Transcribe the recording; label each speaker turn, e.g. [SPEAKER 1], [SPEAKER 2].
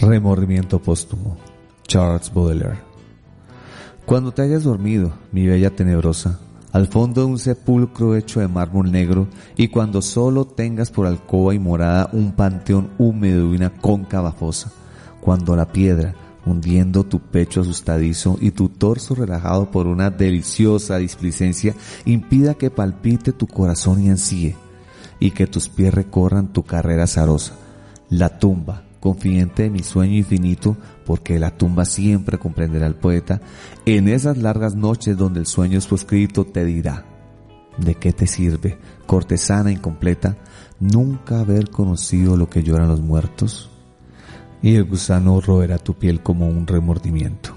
[SPEAKER 1] Remordimiento póstumo. Charles Baudelaire. Cuando te hayas dormido, mi bella tenebrosa, al fondo de un sepulcro hecho de mármol negro, y cuando solo tengas por alcoba y morada un panteón húmedo y una cóncava fosa, cuando la piedra, hundiendo tu pecho asustadizo y tu torso relajado por una deliciosa displicencia, impida que palpite tu corazón y ansíe, y que tus pies recorran tu carrera azarosa, la tumba, confidente de mi sueño infinito, porque la tumba siempre comprenderá al poeta, en esas largas noches donde el sueño es proscrito te dirá, ¿de qué te sirve, cortesana incompleta, nunca haber conocido lo que lloran los muertos? Y el gusano roerá tu piel como un remordimiento.